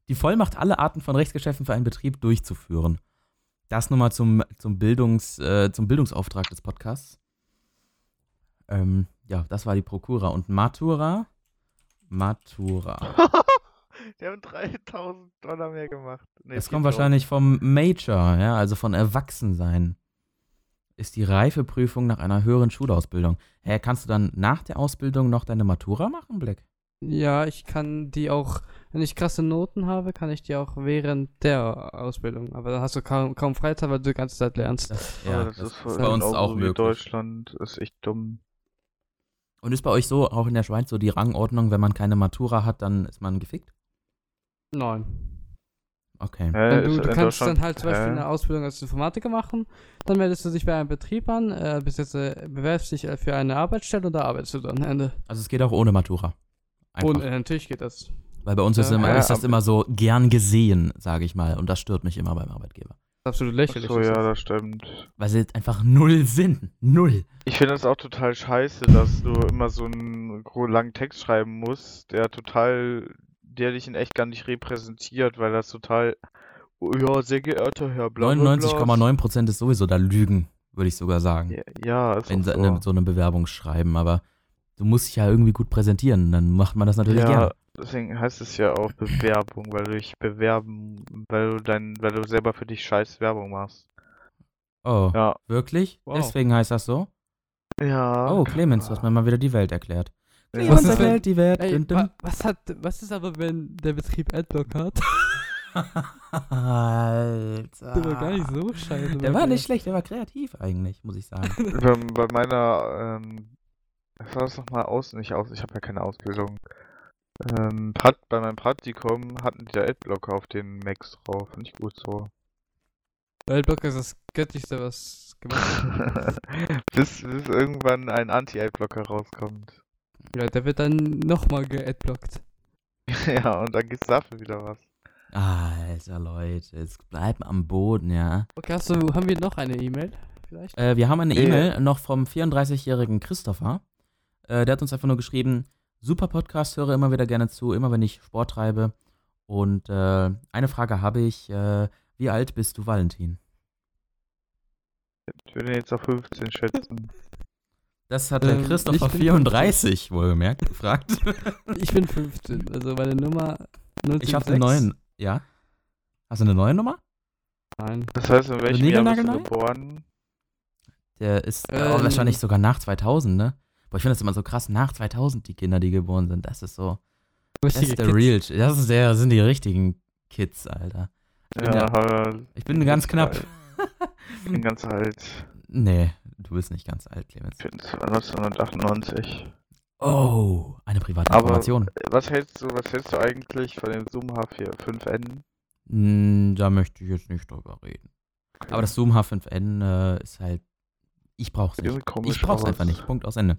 Die Vollmacht, alle Arten von Rechtsgeschäften für einen Betrieb durchzuführen. Das nochmal zum, zum, Bildungs, äh, zum Bildungsauftrag des Podcasts. Ähm, ja, das war die Prokura. Und Matura? Matura. Die haben 3000 Dollar mehr gemacht. Nee, Das kommt 4000. wahrscheinlich vom Major, ja, also von Erwachsensein. Ist die Reifeprüfung nach einer höheren Schulausbildung. Hä, kannst du dann nach der Ausbildung noch deine Matura machen, Black? Ja, ich kann die auch, wenn ich krasse Noten habe, kann ich die auch während der Ausbildung. Aber dann hast du kaum, kaum Freizeit, weil du die ganze Zeit lernst. Das, ja, das, das ist, ist voll- bei uns auch wie möglich. Deutschland ist echt dumm. Und ist bei euch so, auch in der Schweiz, so die Rangordnung, wenn man keine Matura hat, dann ist man gefickt? Nein. Okay. Ist du, du kannst dann halt zum Beispiel hä? eine Ausbildung als Informatiker machen, dann meldest du dich bei einem Betrieb an, äh, bist jetzt, äh, bewerbst dich äh, für eine Arbeitsstelle und da arbeitest du dann Ende. Also es geht auch ohne Matura. Einfach. Und äh, natürlich geht das. Weil bei uns ist, immer, ja, ist das immer so gern gesehen, sage ich mal. Und das stört mich immer beim Arbeitgeber. Absolut Ach lächerlich. so, ist ja, das. stimmt. Weil sie jetzt einfach null Sinn. Null. Ich finde es auch total scheiße, dass du immer so einen langen Text schreiben musst, der total, der dich in echt gar nicht repräsentiert, weil das total, oh ja, sehr geehrter Herr, bla bla bla. 99,9% ist sowieso da Lügen, würde ich sogar sagen. Ja, ja, ist sie so. eine, so eine Bewerbung schreiben, aber du musst dich ja irgendwie gut präsentieren, dann macht man das natürlich ja, gerne. deswegen heißt es ja auch Bewerbung, weil du dich bewerben, weil du dein, weil du selber für dich scheiß Werbung machst. Oh, Ja. wirklich? Wow. Deswegen heißt das so? Ja. Oh, Clemens, du hast mir mal wieder die Welt erklärt. Ja. Clemens ist, wenn- erklärt die Welt. Ey, wa was, hat, was ist aber, wenn der Betrieb Adblock hat? Alter. Der war gar nicht so scheiße. Der war nicht schlecht, der war kreativ eigentlich, muss ich sagen. Bei, bei meiner, ähm, was war das nochmal aus? Nicht aus, ich habe ja keine Ausbildung. Ähm, Prat, bei meinem Praktikum hatten die da Adblocker auf den Macs drauf. Finde ich gut so. Adblock ist das göttlichste, was gemacht wird. bis, bis irgendwann ein Anti-Adblocker rauskommt. Ja, der wird dann nochmal geadblockt. ja, und dann gibt's dafür wieder was. Alter, Leute, jetzt bleibt am Boden, ja. Okay, hast du, haben wir noch eine E-Mail? Vielleicht? Äh, wir haben eine Äh. E-Mail noch vom 34-jährigen Christopher. Äh, der hat uns einfach nur geschrieben, super Podcast, höre immer wieder gerne zu, immer wenn ich Sport treibe. Und äh, eine Frage habe ich, äh, wie alt bist du, Valentin? Ich würde jetzt auf 15 schätzen. Das hat der Ähm, Christopher ich bin 34 wohlgemerkt gefragt. Ich bin 15, also meine Nummer 076. ich habe den neuen. Ja? Hast du eine neue Nummer? Nein. Das heißt, in welchem Jahr bist du geboren? Der ist oh, Ähm. wahrscheinlich sogar nach 2000, ne? Boah, ich finde das immer so krass, nach 2000 die Kinder, die geboren sind. Das ist so, das ist der Kids. Real, das ist der, das sind die richtigen Kids, Alter. bin Ja, ja- Ich bin ganz knapp. ich bin ganz alt. Nee, du bist nicht ganz alt, Clemens. Ich bin 1998. Oh, eine private Aber- Information. Was hältst du, was hältst du eigentlich von dem Zoom H4 Hm, da möchte ich jetzt nicht drüber reden. Aber das Zoom H5N äh, ist halt, ich brauch's nicht. komisch Ich brauch's einfach nicht. Punkt aus Ende.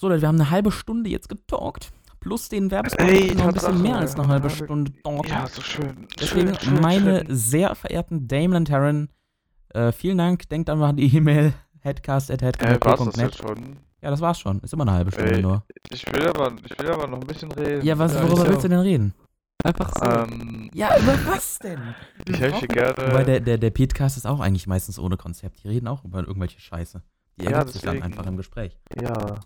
So, Leute, wir haben eine halbe Stunde jetzt getalkt. Plus den Werbespot Ey, noch ein bisschen mehr als eine halbe ja. Stunde talken. Ja, so schön. Deswegen schön, schön, meine schön. sehr verehrten Damon und Taryn, äh, vielen Dank. Denkt an die E-Mail Äh, headcast.headcast.net. schon? Ja, das war's schon. Ist immer eine halbe Stunde Ey, nur. Ich will aber, ich will aber noch ein bisschen reden. Ja, was, Ja, worüber ich willst auch. du denn reden? Einfach so. Ähm, Ja, über was denn? ich helfe gerne. Wobei der, der, der Petecast ist auch eigentlich meistens ohne Konzept. Die reden auch über irgendwelche Scheiße. Die Ja, ergibt sich dann einfach im Gespräch. Ja.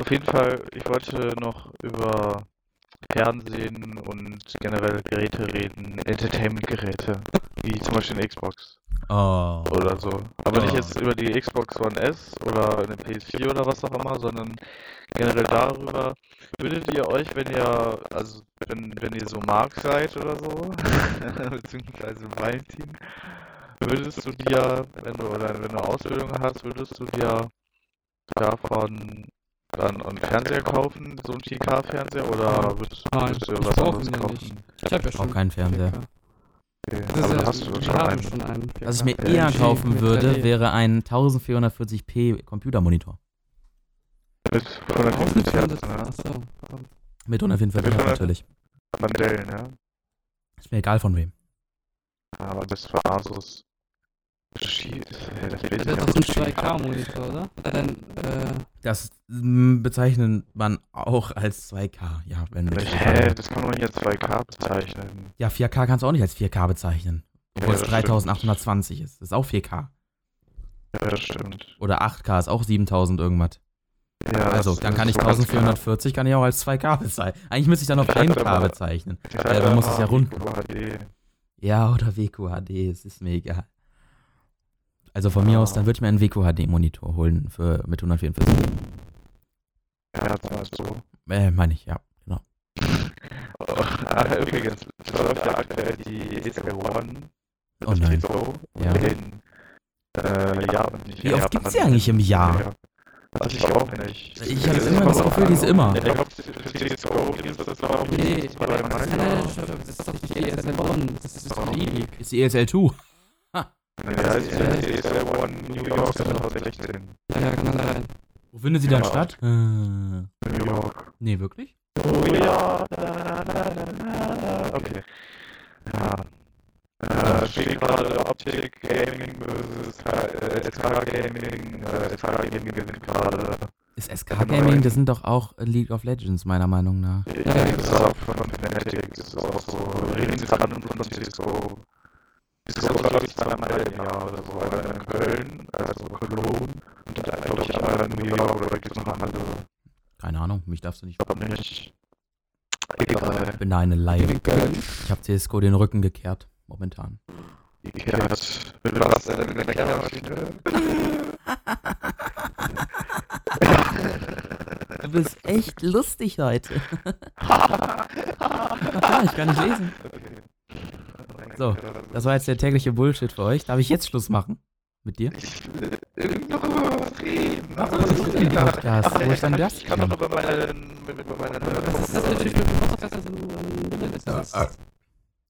Auf jeden Fall, ich wollte noch über Fernsehen und generell Geräte reden, Entertainment-Geräte, wie zum Beispiel eine Xbox Oh. oder so. Aber nicht Oh. jetzt über die Xbox One S oder eine PS4 oder was auch immer, sondern generell darüber, würdet ihr euch, wenn ihr, also wenn, wenn ihr so Mark seid oder so, beziehungsweise Valentin, würdest du dir, wenn du oder wenn du Ausbildung hast, würdest du dir davon dann einen Fernseher kaufen, so einen 4K-Fernseher, oder würdest, Nein, würdest du ich was anderes kaufen? nicht. Ich habe ja schon. keinen Fernseher. Okay. Das ja, hast du schon einen? schon einen. Was ich mir Ja, eher kaufen würde, 3D. wäre ein 1440p Computermonitor. Mit 150 Hertz, ne? Achso. Mit 144 Mit Hertz 100 natürlich. Mandellen, ja. Ist mir egal von wem. Aber das war Asus. Ja, das Bild Das ist doch ein schief. 2K-Monitor, oder? Dann, äh, Das mm, bezeichnet man auch als 2K. Ja, wenn du Hä, das kann man hier 2K bezeichnen. Ja, 4K kannst du auch nicht als 4K bezeichnen. Obwohl Ja, es das 3820 ist. Das ist auch 4K. Ja, das stimmt. Oder 8K ist auch 7000 irgendwas. Ja, also, das- dann kann ich so ganz 1440 kann ich auch als 2K bezeichnen. Eigentlich müsste ich dann auf Ich hatte 1K aber- bezeichnen. Ja, du musst es ja rund- HD. Ja, oder WQHD, es ist mir egal. Also von mir aus, dann ah. würde ich mir einen Vico HD-Monitor holen für, mit 144. Ja, so. Äh, meine ich, ja, genau. oh, ah, übrigens, läuft ja aktuell die ESL One. Oh nein. So ja. In, äh, ja, nicht Wie oft gibt's die eigentlich im Jahr? Ja. Das ich auch nicht. Ich habe immer das Gefühl, die ist immer. Ich glaube, das Euro ist das glaube ich. Nee, das ist doch nicht die ESL 1, das ist doch die ESL 2. Äh, ja, ist der One New York 2016. Ja, kann sein. Wo findet sie dann statt? Äh, New York. Nee, wirklich? Oh ja. Okay. Ja. Äh, steht gerade Optik Gaming versus äh, SK Gaming. Äh, SK Gaming gewinnt gerade. Ist SK genau. Gaming, das sind doch auch League of Legends, meiner Meinung nach. Ja, das ist auch von Fnatic, das ist auch so. Reden sie gerade und so. CSGO. CSGO glaube ich zweimal im Jahr oder so. Einmal in Köln, also Cologne. Und dann glaube ich einmal in New York oder gibt es noch andere. Keine Ahnung, mich darfst du nicht. Ich glaube nicht. Egal. Ich bin da eine Laie. Köln. Ich habe CSGO den Rücken gekehrt, momentan. Gekehrt. Mit was denn in der Kehrmaschine? Du bist echt lustig heute. ich kann nicht lesen. So, Das war jetzt der tägliche Bullshit für euch. Darf ich jetzt Schluss machen? Mit dir? Ich will darüber was reden. Ach, was ist denn die Podcast? Wo ist denn das? Ich kann doch über meinen, über meinen Das ist natürlich mit dem Podcast, also ein ist.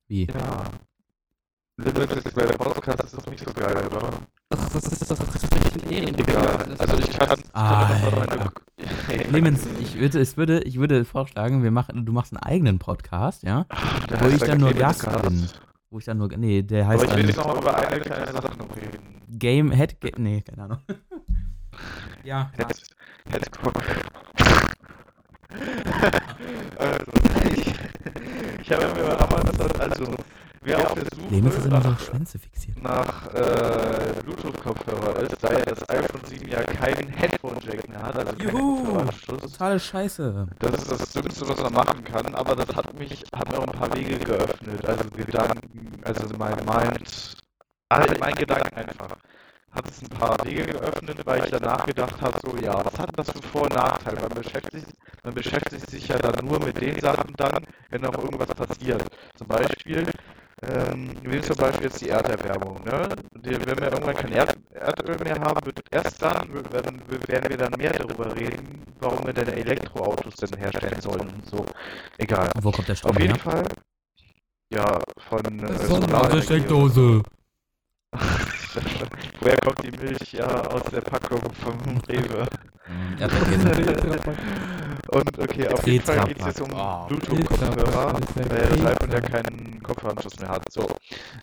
Wie? Ja. Limited bei der Podcast ist doch nicht so geil, oder? Ach, das ist Gespräch mit Ehren. Egal. Also ich kann. Ah, ich Clemens, ich würde, es würde, ich würde vorschlagen, wir machen, du machst einen eigenen Podcast, ja? Der Wo ich dann nur Clemens Gast bin. Wo ich dann nur, nee, der Aber heißt ich will jetzt noch über eine kleine Sache noch reden. Game Head, Ga nee, keine Ahnung. ja, Head, Head Also, ich, ich habe mir damals, also, wer auf der ist Suche immer so nach, Schwänze fixiert. nach äh, Bluetooth-Kopfhörer ist, da ja das iPhone 7 ja keinen Headphone-Jack hat, also Juhu, totale Scheiße. Das ist das Dümmste, was man machen kann, aber das hat mich, hat mir auch ein paar Wege geöffnet. Also Gedanken, also mein Mind, also mein Gedanken einfach. Hat es ein paar Wege geöffnet, weil ich danach gedacht habe, so ja, was hat das für Vor- und Nachteile? Man beschäftigt, man beschäftigt sich ja dann nur mit den Sachen dann, wenn auch irgendwas passiert. Zum Beispiel, ähm, nehmen zum Beispiel jetzt die Erderwärmung, ne? Die, wenn wir irgendwann kein Erd Erdöl mehr haben, wird erst dann werden, werden wir dann mehr darüber reden, warum wir denn Elektroautos denn herstellen sollen. So, egal. Und wo kommt der Strom Auf jeden her? Fall, ja, von äh, Das ist so eine Solarenergie. Steckdose. Woher kommt die Milch? Ja, aus der Packung vom Rewe. Erdbeerkäse. Und okay, auf jeden Fall geht es jetzt um Oh. Bluetooth-Kopfhörer, äh, weshalb man ja keinen Kopfhöreranschluss mehr hat. So,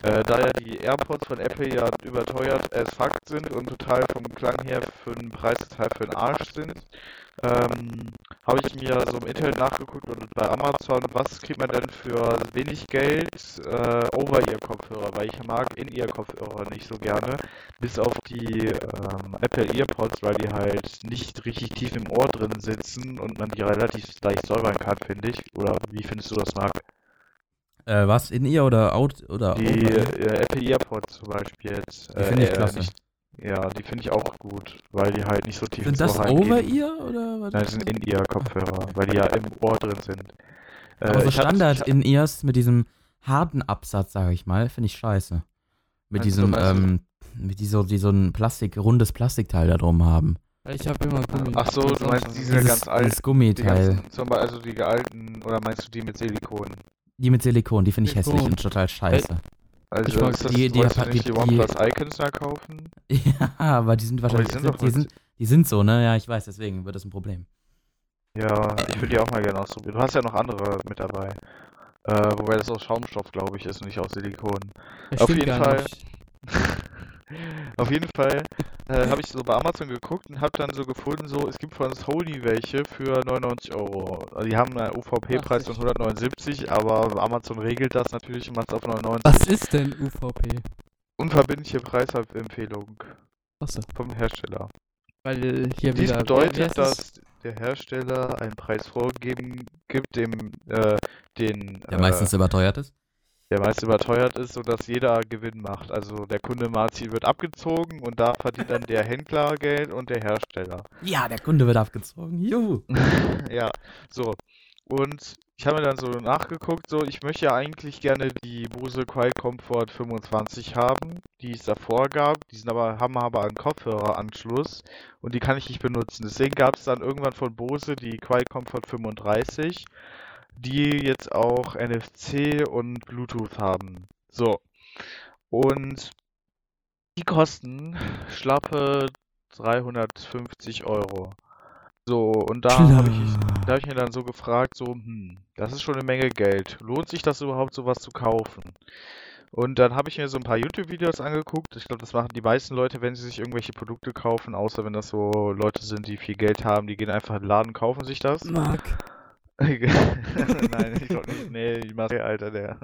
äh, da ja die AirPods von Apple ja überteuert as fuck sind und total vom Klang her für den Preis total für den Arsch sind, ähm, habe ich mir so im Internet nachgeguckt und bei Amazon, was kriegt man denn für wenig Geld äh, Over-Ear-Kopfhörer, weil ich mag In-Ear-Kopfhörer nicht so gerne, bis auf die ähm, Apple EarPods, weil die halt nicht richtig tief im Ohr drin sitzen und man die relativ leicht säubern kann, finde ich. Oder wie findest du das, Marc? Äh, was? In ihr oder out oder Die äh, Apple EarPods zum Beispiel jetzt. Die finde ich äh, klasse. Nicht, ja, die finde ich auch gut, weil die halt nicht so tief Sind ins das over ihr oder was? Nein, das sind In-Ear-Kopfhörer, weil die ja im Ohr drin sind. Äh, Aber so Standard in ears mit diesem harten Absatz, sage ich mal, finde ich scheiße. Mit du, diesem, ähm, mit die so, die so ein Plastik, rundes Plastikteil da drum haben. Ich habe immer Gummi. Ach so, du meinst diese Dieses, ganz alten, dieses die Gummiteil. ganzen, zum Beispiel, also die alten, oder meinst du die mit Silikon? Die mit Silikon, die finde ich hässlich und total scheiße. Also Ich mag das, die- die- die- nicht die OnePlus Icons da kaufen? Ja, aber die sind wahrscheinlich, die sind die, sind, die sind so, ne? Ja, ich weiß, deswegen wird das ein Problem. Ja, ich würde die auch mal gerne ausprobieren. Du hast ja noch andere mit dabei. Äh, wobei das aus Schaumstoff, glaube ich, ist und nicht aus Silikon. Das auf jeden gar Fall. nicht. Auf jeden Fall äh, habe ich so bei Amazon geguckt und habe dann so gefunden, so es gibt von Sony welche für 99 Euro. Also die haben einen UVP-Preis von 179, aber Amazon regelt das natürlich und macht es auf 99. Was ist denn UVP? Unverbindliche Preisempfehlung Achso, vom Hersteller. weil hier Dies wieder. bedeutet, dass der Hersteller einen Preis vorgeben gibt, dem äh, den Der meistens überteuert ist. Der meist überteuert ist, sodass jeder Gewinn macht. Also der Kunde Marzi wird abgezogen und da verdient dann der Händler Geld und der Hersteller. Ja, der Kunde wird abgezogen. Juhu. ja, so. Und ich habe mir dann so nachgeguckt, so ich möchte ja eigentlich gerne die Bose Quiet Comfort 25 haben, die es davor gab. Die sind aber, haben aber einen Kopfhöreranschluss und die kann ich nicht benutzen. Deswegen gab es dann irgendwann von Bose die Quiet Comfort 35, die jetzt auch NFC und Bluetooth haben. So. Und die kosten schlappe 350 Euro. So, und da habe ich, da hab ich mir dann so gefragt, so, hm, das ist schon eine Menge Geld. Lohnt sich das überhaupt, sowas zu kaufen? Und dann habe ich mir so ein paar YouTube-Videos angeguckt. Ich glaube, das machen die meisten Leute, wenn sie sich irgendwelche Produkte kaufen, außer wenn das so Leute sind, die viel Geld haben, die gehen einfach in den Laden, kaufen sich das. Mark. Nein, ich glaube nicht. Nee, die Maske, Alter, der.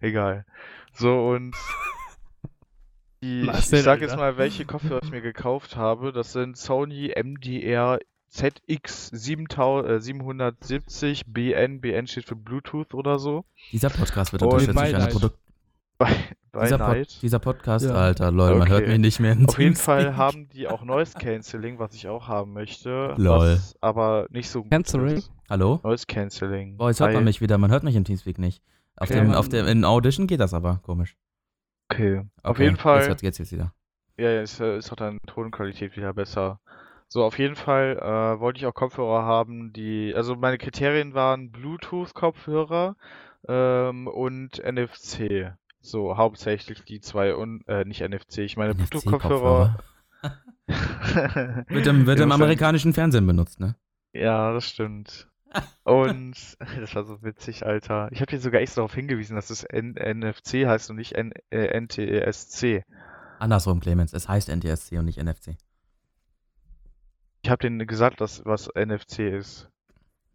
Egal. So, und die, ich, Marcel, ich sag jetzt mal, welche Kopfhörer ich mir gekauft habe. Das sind Sony MDR ZX 7000, äh, 770 BN. BN steht für Bluetooth oder so. Dieser Podcast wird unterstützt durch eine. Produkt. Bei Dieser, Pod, dieser Podcast, Ja. Alter, Leute, man hört Okay. mich nicht mehr. in Auf jeden. Fall haben die auch Noise Cancelling, was ich auch haben möchte. Lol. Was aber nicht so gut Cancelling? ist. Hallo? Noise Cancelling. Boah, jetzt hört man mich wieder. Man hört mich im Teamspeak nicht. Auf Okay, dem, auf dem, in Audition geht das aber, komisch. Okay. Auf Okay, jeden Fall. Jetzt hört geht's jetzt wieder. Ja, ja, ist, ist auch dann Tonqualität wieder besser. So, auf jeden Fall äh, wollte ich auch Kopfhörer haben, die, also meine Kriterien waren Bluetooth-Kopfhörer ähm, und NFC. So, hauptsächlich die zwei und, äh, nicht NFC, ich meine Bluetooth-Kopfhörer. Wird im, wird im amerikanischen Fernsehen benutzt, ne? Ja, das stimmt. Und das war so witzig, Alter. Ich habe dir sogar extra darauf hingewiesen, dass es N NFC heißt und nicht N äh, NTSC. Andersrum, Clemens. Es heißt NTSC und nicht NFC. Ich habe denen gesagt, dass was NFC ist.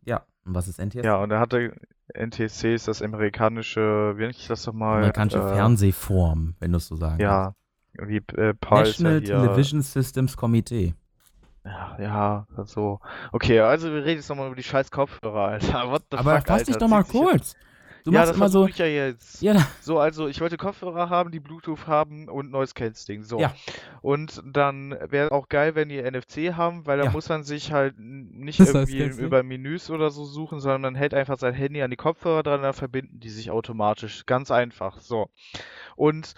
Ja. Und was ist NTSC? Ja, und er hatte NTSC ist das amerikanische, wie nenne ich das nochmal? Amerikanische äh, Fernsehform, wenn du es so sagen Ja, wie äh, willst. Paul ja National hier. Television Systems Committee. Ja, ja, so. Okay, also wir reden jetzt nochmal über die scheiß Kopfhörer, Alter. What the Aber fuck, fass dich Alter? doch mal kurz. Du ja, machst das immer so. ich ja jetzt. Ja, So, also ich wollte Kopfhörer haben, die Bluetooth haben und Noise Cancelling. So. Ja. Und dann wäre auch geil, wenn die NFC haben, weil da Ja. muss man sich halt nicht Das irgendwie über Menüs oder so suchen, sondern man hält einfach sein Handy an die Kopfhörer dran, dann verbinden die sich automatisch. Ganz einfach. So. Und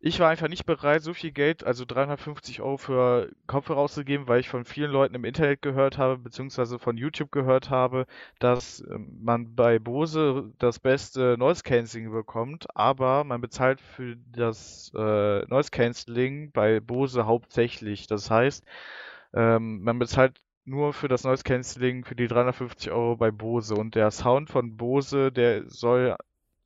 ich war einfach nicht bereit, so viel Geld, also 350 Euro für Kopfhörer auszugeben, weil ich von vielen Leuten im Internet gehört habe, beziehungsweise von YouTube gehört habe, dass ähm, man bei Bose das beste Noise Cancelling bekommt, aber man bezahlt für das äh, Noise Cancelling bei Bose hauptsächlich. Das heißt, ähm, man bezahlt nur für das Noise Cancelling für die 350 Euro bei Bose und der Sound von Bose, der soll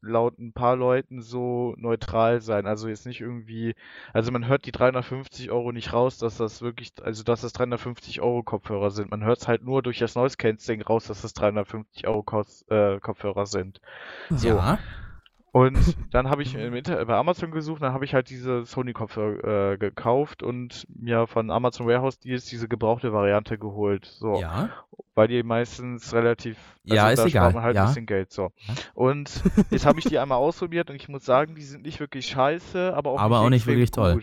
laut ein paar Leuten so neutral sein. Also jetzt nicht irgendwie, also man hört die 350 Euro nicht raus, dass das wirklich, also dass das 350 Euro Kopfhörer sind. Man hört es halt nur durch das Noise Cancelling raus, dass das 350 Euro äh, Kopfhörer sind. So. ja. Und dann habe ich bei Amazon gesucht, dann habe ich halt diese Sony-Kopfhörer äh, gekauft und mir von Amazon Warehouse Deals diese gebrauchte Variante geholt. So, Ja. weil die meistens relativ, Ja, ist da egal, halt ja. ein bisschen Geld. So. Und jetzt habe ich die einmal ausprobiert und ich muss sagen, die sind nicht wirklich scheiße, aber auch Aber auch nicht wirklich toll.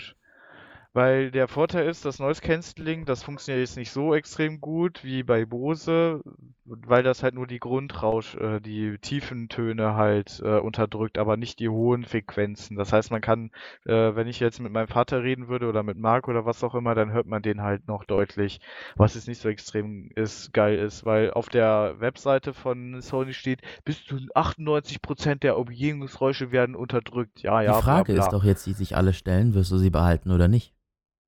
Weil der Vorteil ist, das Noise Cancelling, das funktioniert jetzt nicht so extrem gut wie bei Bose, weil das halt nur die Grundrausch, äh, die tiefen Töne halt äh, unterdrückt, aber nicht die hohen Frequenzen. Das heißt, man kann, äh, wenn ich jetzt mit meinem Vater reden würde oder mit Marc oder was auch immer, dann hört man den halt noch deutlich, was jetzt nicht so extrem ist, geil ist, weil auf der Webseite von Sony steht, bis zu 98% der Umgebungsgeräusche werden unterdrückt. Ja, ja, Die Frage bla, ist bla. doch jetzt, die sich alle stellen, wirst du sie behalten oder nicht?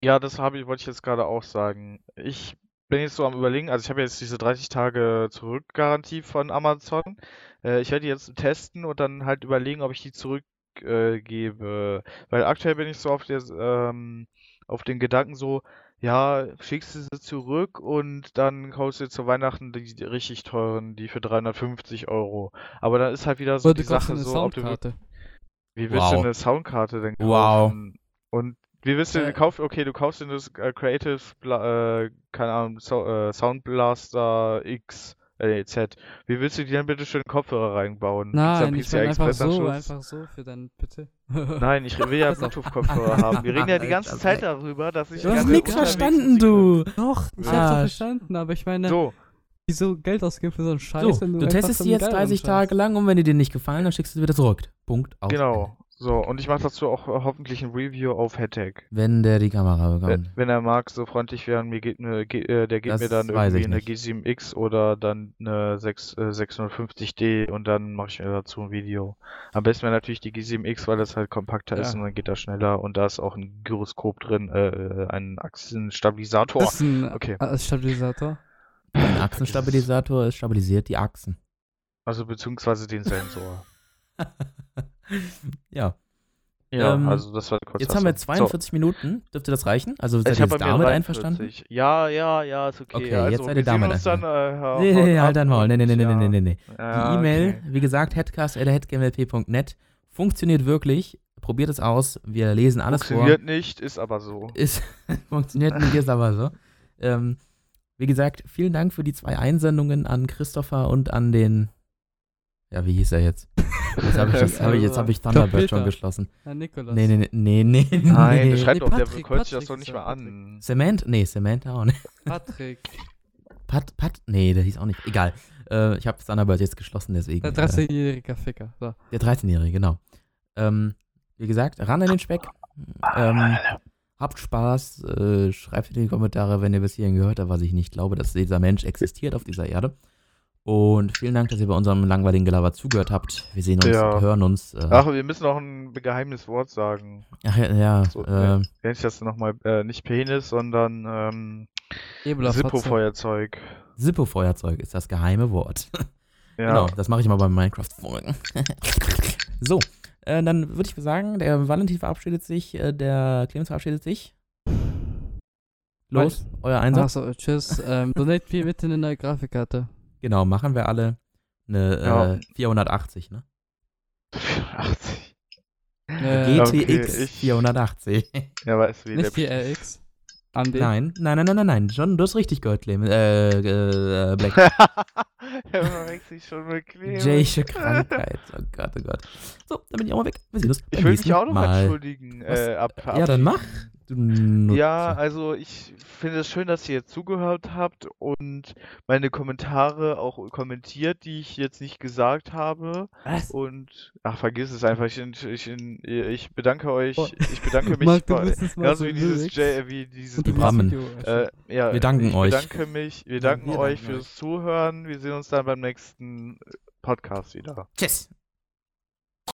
Ja, das habe ich, wollte ich jetzt gerade auch sagen. Ich bin jetzt so am Überlegen, also ich habe jetzt diese 30 Tage Zurückgarantie von Amazon. Äh, ich werde die jetzt testen und dann halt überlegen, ob ich die zurückgebe. Äh, gebe. Weil aktuell bin ich so auf der, ähm, auf den Gedanken so, ja, schickst du sie zurück und dann kaufst du zu Weihnachten die, die richtig teuren, die für 350 Euro. Aber dann ist halt wieder so Oder die du Sache so, ob du wie willst du Wow. eine Soundkarte denn Wow. kaufen? Und wie willst du Äh, denn kaufen? Okay, du kaufst dir das äh, Creative, Bla- äh, keine Ahnung, so, äh, Sound Blaster X, äh, Z. Wie willst du dir denn bitte schön Kopfhörer reinbauen? Nein, ich meine einfach so, einfach so für deinen PC. Nein, ich will ja Bluetooth-Kopfhörer haben. Wir reden ja die ganze Zeit darüber, dass ich Du hast unterwegs verstanden, du. Doch, ich Ja. hab's doch Ah, verstanden, aber ich meine, So, wieso Geld ausgeben für so einen Scheiß, So, wenn du einfach testest einen jetzt geileren 30 Scheiß- Tage lang und wenn die dir nicht gefallen, dann schickst du sie wieder zurück. Punkt. Aus. genau. So, und ich mache dazu auch äh, hoffentlich ein Review auf Headtech. Wenn der die Kamera Wenn, bekommt. wenn er mag, so freundlich wäre, mir geht eine, äh, der gibt Das mir dann irgendwie eine nicht. G7X oder dann eine 6, äh, 650D und dann mache ich mir dazu ein Video. Am besten wäre natürlich die G7X, weil das halt kompakter ist Ja. und dann geht das schneller und da ist auch ein Gyroskop drin, äh, ein Achsenstabilisator. Das ist ein Okay. äh, Stabilisator. Ein Achsenstabilisator ist stabilisiert die Achsen. Also beziehungsweise den Sensor. ja. Ja, Ähm, also das war kurz Jetzt haben wir dazu. 42 Minuten. Dürfte das reichen? Also So. seid Ich ihr damit 43. einverstanden? Ja, ja, ja, ist okay. Okay, also, jetzt seid ihr damit dann, äh, Nee, nee, halt dein Maul. Nee, nee, nee, ja. nee, nee, nee. Ja, Die E-Mail, okay. wie gesagt, headcast.headgameLP.net funktioniert wirklich. Probiert es aus. Wir lesen alles vor. Funktioniert nicht, ist aber so. Ist, funktioniert nicht, ist aber so. Ähm, wie gesagt, vielen Dank für die zwei Einsendungen an Christopher und an den. Ja, wie hieß er jetzt? Jetzt habe ich, das- hab ich, jetzt hab ich Thunderbird schon geschlossen. Herr Nikolas. Nee, nee, nee, nee, nee. Nein, nee. das schreibt Nee, doch, der Patrick, kreuzt sich das doch nicht mal an. Cement? Nee, Samantha auch nicht. Patrick. Pat, Pat, nee, der hieß auch nicht. Egal. Äh, ich habe Thunderbird jetzt geschlossen, deswegen. Der äh, 13-jährige Ficker. So. Der 13-Jährige, genau. Ähm, wie gesagt, ran an den Speck. Ähm, habt Spaß. Äh, schreibt in die Kommentare, wenn ihr bis hierhin gehört habt, was ich nicht glaube, dass dieser Mensch existiert auf dieser Erde. Und vielen Dank, dass ihr bei unserem langweiligen Gelaber zugehört habt. Wir sehen uns, Ja. hören uns. Äh, Ach, wir müssen noch ein geheimes Wort sagen. ach ja, ja So, äh, sich das nochmal, äh, nicht Penis, sondern ähm. Zippo-Feuerzeug. Zippo-Feuerzeug ist das geheime Wort. Ja. Genau, das mache ich mal beim Minecraft-Folgen. so, äh, dann würde ich sagen, der Valentin verabschiedet sich, äh, der Clemens verabschiedet sich. Los, euer Einsatz. Achso, tschüss. ähm, donate mir bitte eine neue Grafikkarte. Genau, machen wir alle eine Ja. äh, 480, ne? 80. Äh, GTX okay, ich- 480. Ja, weiß wie nicht der RX. Andi. Nein, nein, nein, nein, nein, nein. John, du hast richtig gehört, Clemens. Äh, äh, Black. er verwechselt sich schon mit Clemens. Jaysche Krankheit. Oh Gott, oh Gott. So, dann bin ich auch mal weg. Wir sehen uns Ich will mich auch noch Mal. entschuldigen. Äh, ab, ab, Ja, dann mach. Ja, also ich finde es schön, dass ihr jetzt zugehört habt und meine Kommentare auch kommentiert, die ich jetzt nicht gesagt habe. Was? Und ach, vergiss es einfach. Ich, ich, ich bedanke euch. Oh. Ich bedanke mich. Marc, bei- genauso so wie dieses J, wie dieses. Video äh, ja, Wir danken ich euch. bedanke mich, wir danken wir euch danken fürs Zuhören. Wir sehen uns dann beim nächsten Podcast wieder. Tschüss.